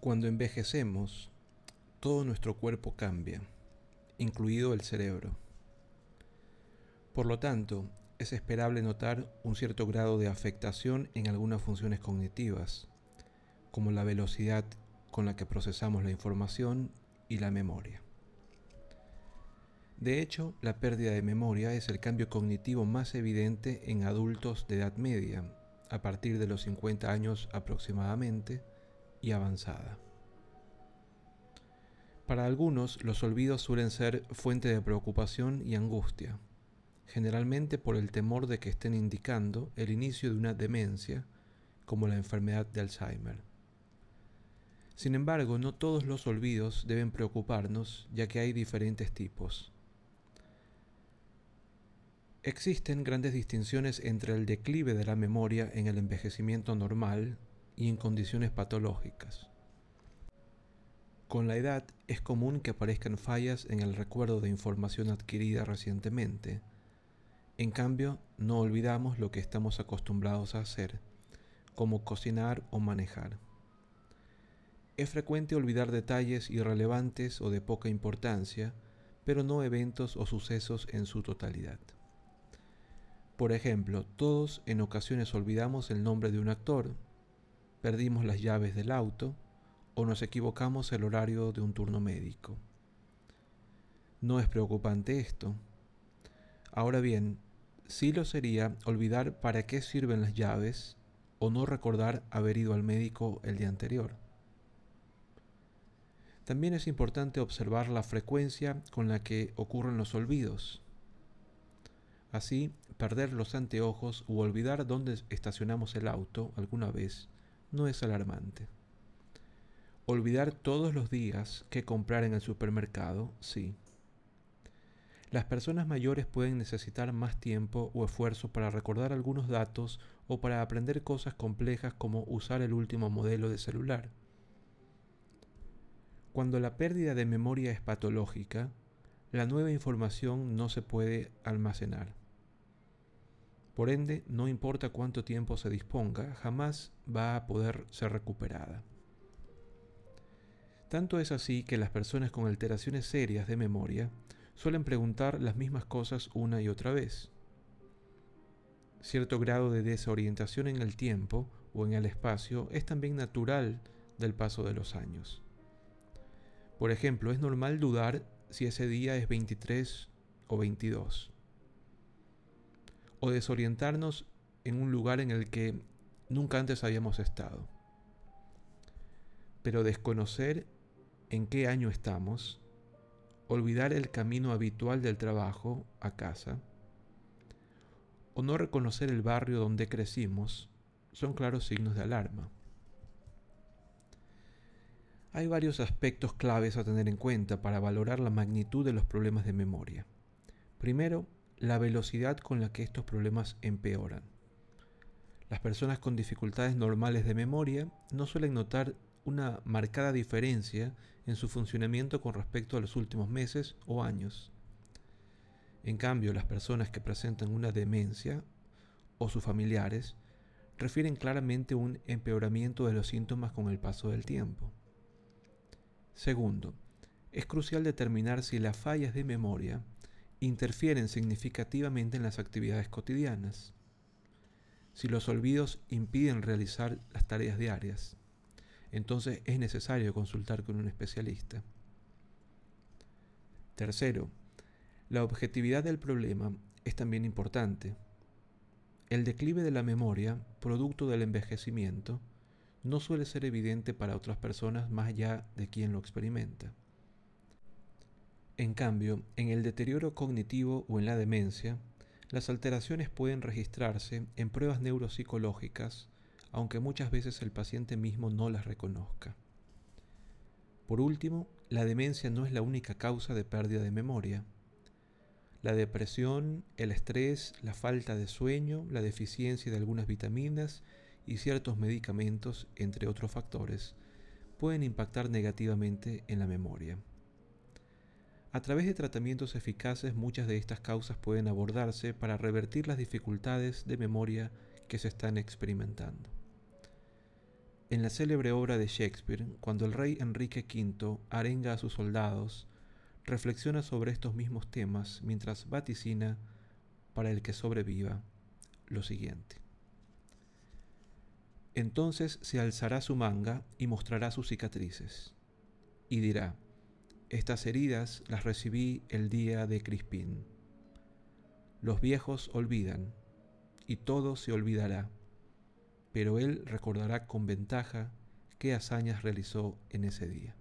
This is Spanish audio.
Cuando envejecemos, todo nuestro cuerpo cambia, incluido el cerebro. Por lo tanto, es esperable notar un cierto grado de afectación en algunas funciones cognitivas, como la velocidad con la que procesamos la información la memoria. De hecho, la pérdida de memoria es el cambio cognitivo más evidente en adultos de edad media, a partir de los 50 años aproximadamente, y avanzada. Para algunos, los olvidos suelen ser fuente de preocupación y angustia, generalmente por el temor de que estén indicando el inicio de una demencia, como la enfermedad de Alzheimer. Sin embargo, no todos los olvidos deben preocuparnos, ya que hay diferentes tipos. Existen grandes distinciones entre el declive de la memoria en el envejecimiento normal y en condiciones patológicas. Con la edad es común que aparezcan fallas en el recuerdo de información adquirida recientemente. En cambio, no olvidamos lo que estamos acostumbrados a hacer, como cocinar o manejar. Es frecuente olvidar detalles irrelevantes o de poca importancia, pero no eventos o sucesos en su totalidad. Por ejemplo, todos en ocasiones olvidamos el nombre de un actor, perdimos las llaves del auto o nos equivocamos el horario de un turno médico. No es preocupante esto. Ahora bien, sí lo sería olvidar para qué sirven las llaves o no recordar haber ido al médico el día anterior. También es importante observar la frecuencia con la que ocurren los olvidos. Así, perder los anteojos u olvidar dónde estacionamos el auto alguna vez no es alarmante. Olvidar todos los días que comprar en el supermercado, sí. Las personas mayores pueden necesitar más tiempo o esfuerzo para recordar algunos datos o para aprender cosas complejas como usar el último modelo de celular. Cuando la pérdida de memoria es patológica, la nueva información no se puede almacenar. Por ende, no importa cuánto tiempo se disponga, jamás va a poder ser recuperada. Tanto es así que las personas con alteraciones serias de memoria suelen preguntar las mismas cosas una y otra vez. Cierto grado de desorientación en el tiempo o en el espacio es también natural del paso de los años. Por ejemplo, es normal dudar si ese día es 23 o 22 o desorientarnos en un lugar en el que nunca antes habíamos estado. Pero desconocer en qué año estamos, olvidar el camino habitual del trabajo a casa, o no reconocer el barrio donde crecimos, son claros signos de alarma. Hay varios aspectos claves a tener en cuenta para valorar la magnitud de los problemas de memoria. Primero, la velocidad con la que estos problemas empeoran. Las personas con dificultades normales de memoria no suelen notar una marcada diferencia en su funcionamiento con respecto a los últimos meses o años. En cambio, las personas que presentan una demencia o sus familiares refieren claramente un empeoramiento de los síntomas con el paso del tiempo. Segundo, es crucial determinar si las fallas de memoria interfieren significativamente en las actividades cotidianas. Si los olvidos impiden realizar las tareas diarias, entonces es necesario consultar con un especialista. Tercero, la objetividad del problema es también importante. El declive de la memoria, producto del envejecimiento, no suele ser evidente para otras personas más allá de quien lo experimenta. En cambio, en el deterioro cognitivo o en la demencia, las alteraciones pueden registrarse en pruebas neuropsicológicas, aunque muchas veces el paciente mismo no las reconozca. Por último, la demencia no es la única causa de pérdida de memoria. La depresión, el estrés, la falta de sueño, la deficiencia de algunas vitaminas y ciertos medicamentos, entre otros factores, pueden impactar negativamente en la memoria. A través de tratamientos eficaces muchas de estas causas pueden abordarse para revertir las dificultades de memoria que se están experimentando. En la célebre obra de Shakespeare, cuando el rey Enrique V arenga a sus soldados, reflexiona sobre estos mismos temas mientras vaticina para el que sobreviva lo siguiente. Entonces se alzará su manga y mostrará sus cicatrices, y dirá, estas heridas las recibí el día de Crispín. Los viejos olvidan, y todo se olvidará, pero él recordará con ventaja qué hazañas realizó en ese día.